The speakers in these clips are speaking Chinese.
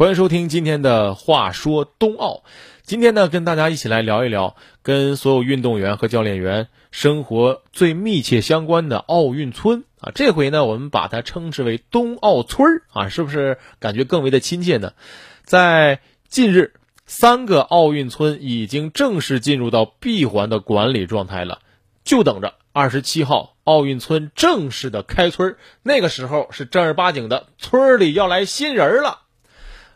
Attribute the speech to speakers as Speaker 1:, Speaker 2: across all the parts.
Speaker 1: 欢迎收听今天的话说冬奥。今天呢，跟大家一起来聊一聊跟所有运动员和教练员生活最密切相关的奥运村啊。这回呢，我们把它称之为冬奥村儿啊，是不是感觉更为的亲切呢？在近日，三个奥运村已经正式进入到闭环的管理状态了，就等着二十七号奥运村正式的开村那个时候是正儿八经的村里要来新人了。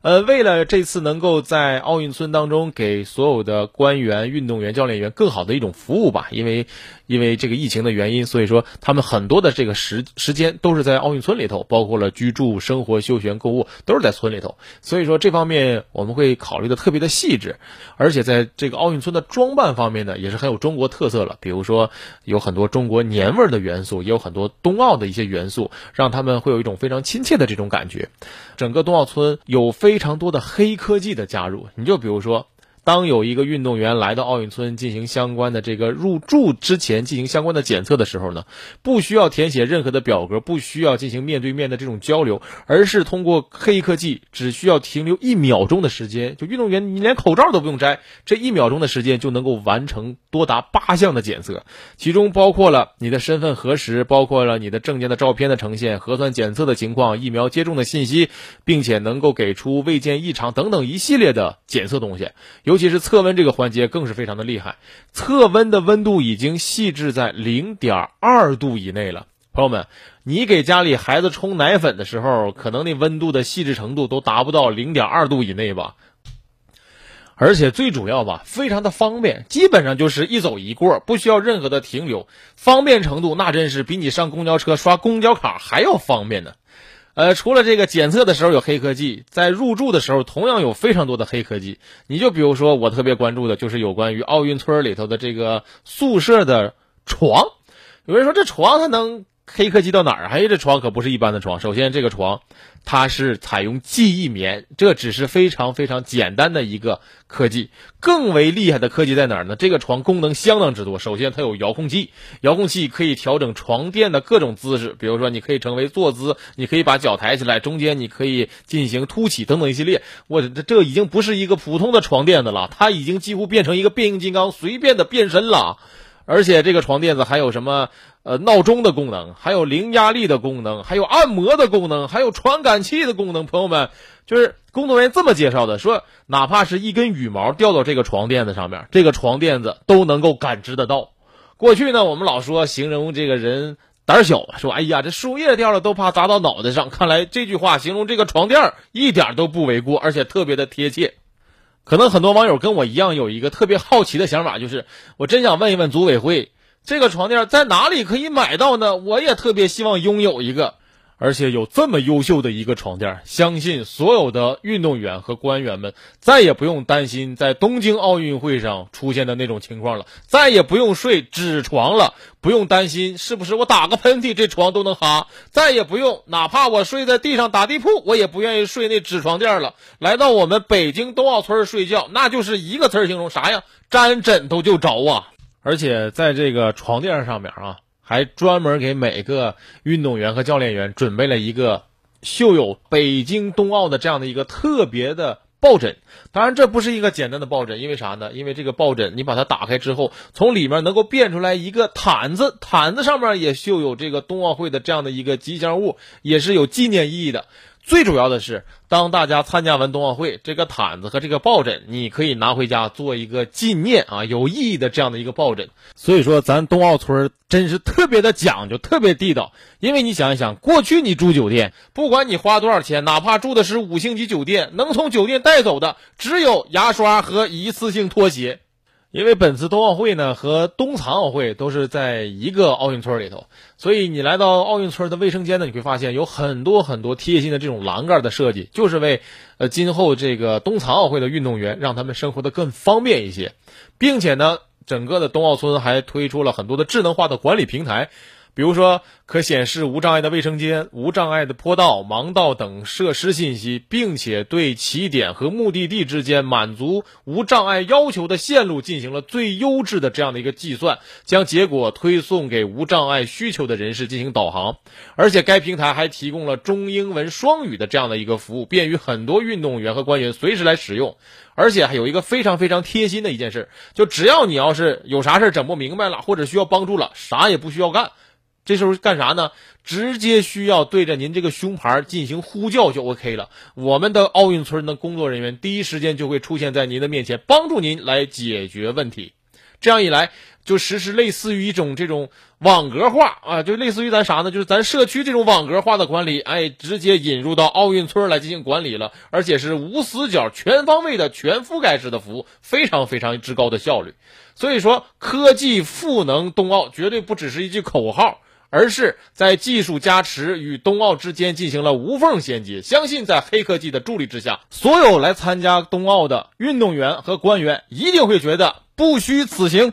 Speaker 1: 呃，为了这次能够在奥运村当中给所有的官员、运动员、教练员更好的一种服务吧，因为因为这个疫情的原因，所以说他们很多的这个时时间都是在奥运村里头，包括了居住、生活、休闲、购物都是在村里头，所以说这方面我们会考虑的特别的细致，而且在这个奥运村的装扮方面呢，也是很有中国特色了，比如说有很多中国年味儿的元素，也有很多冬奥的一些元素，让他们会有一种非常亲切的这种感觉。整个冬奥村有非非常多的黑科技的加入，你就比如说。当有一个运动员来到奥运村进行相关的这个入住之前进行相关的检测的时候呢，不需要填写任何的表格，不需要进行面对面的这种交流，而是通过黑科技，只需要停留一秒钟的时间，就运动员你连口罩都不用摘，这一秒钟的时间就能够完成多达八项的检测，其中包括了你的身份核实，包括了你的证件的照片的呈现，核酸检测的情况，疫苗接种的信息，并且能够给出未见异常等等一系列的检测东西，有。尤其是测温这个环节更是非常的厉害，测温的温度已经细致在零点二度以内了。朋友们，你给家里孩子冲奶粉的时候，可能那温度的细致程度都达不到零点二度以内吧。而且最主要吧，非常的方便，基本上就是一走一过，不需要任何的停留，方便程度那真是比你上公交车刷公交卡还要方便呢。呃，除了这个检测的时候有黑科技，在入住的时候同样有非常多的黑科技。你就比如说，我特别关注的就是有关于奥运村里头的这个宿舍的床。有人说这床它能？黑科技到哪儿？哎，这床可不是一般的床。首先，这个床它是采用记忆棉，这只是非常非常简单的一个科技。更为厉害的科技在哪儿呢？这个床功能相当之多。首先，它有遥控器，遥控器可以调整床垫的各种姿势，比如说你可以成为坐姿，你可以把脚抬起来，中间你可以进行凸起等等一系列。我这这已经不是一个普通的床垫子了，它已经几乎变成一个变形金刚，随便的变身了。而且这个床垫子还有什么？呃，闹钟的功能，还有零压力的功能，还有按摩的功能，还有传感器的功能。朋友们，就是工作人员这么介绍的，说哪怕是一根羽毛掉到这个床垫子上面，这个床垫子都能够感知得到。过去呢，我们老说形容这个人胆小，说哎呀，这树叶掉了都怕砸到脑袋上。看来这句话形容这个床垫一点都不为过，而且特别的贴切。可能很多网友跟我一样有一个特别好奇的想法，就是我真想问一问组委会，这个床垫在哪里可以买到呢？我也特别希望拥有一个。而且有这么优秀的一个床垫，相信所有的运动员和官员们再也不用担心在东京奥运会上出现的那种情况了，再也不用睡纸床了，不用担心是不是我打个喷嚏这床都能哈，再也不用哪怕我睡在地上打地铺，我也不愿意睡那纸床垫了。来到我们北京冬奥村睡觉，那就是一个词形容啥呀？沾枕头就着啊！而且在这个床垫上面啊。还专门给每个运动员和教练员准备了一个绣有北京冬奥的这样的一个特别的抱枕。当然，这不是一个简单的抱枕，因为啥呢？因为这个抱枕你把它打开之后，从里面能够变出来一个毯子，毯子上面也绣有这个冬奥会的这样的一个吉祥物，也是有纪念意义的。最主要的是，当大家参加完冬奥会，这个毯子和这个抱枕，你可以拿回家做一个纪念啊，有意义的这样的一个抱枕。所以说，咱冬奥村真是特别的讲究，特别地道。因为你想一想，过去你住酒店，不管你花多少钱，哪怕住的是五星级酒店，能从酒店带走的只有牙刷和一次性拖鞋。因为本次冬奥会呢和冬残奥会都是在一个奥运村里头，所以你来到奥运村的卫生间呢，你会发现有很多很多贴心的这种栏杆的设计，就是为呃今后这个冬残奥会的运动员让他们生活的更方便一些，并且呢，整个的冬奥村还推出了很多的智能化的管理平台，比如说，可显示无障碍的卫生间、无障碍的坡道、盲道等设施信息，并且对起点和目的地之间满足无障碍要求的线路进行了最优质的这样的一个计算，将结果推送给无障碍需求的人士进行导航。而且，该平台还提供了中英文双语的这样的一个服务，便于很多运动员和官员随时来使用。而且还有一个非常非常贴心的一件事，就只要你要是有啥事整不明白了，或者需要帮助了，啥也不需要干。这时候干啥呢？直接需要对着您这个胸牌进行呼叫就 OK 了。我们的奥运村的工作人员第一时间就会出现在您的面前，帮助您来解决问题。这样一来，就实施类似于一种这种网格化啊，就类似于咱啥呢？就是咱社区这种网格化的管理，哎，直接引入到奥运村来进行管理了，而且是无死角、全方位的全覆盖式的服务，非常非常之高的效率。所以说，科技赋能冬奥绝对不只是一句口号。而是在技术加持与冬奥之间进行了无缝衔接。相信在黑科技的助力之下，所有来参加冬奥的运动员和官员一定会觉得不虚此行。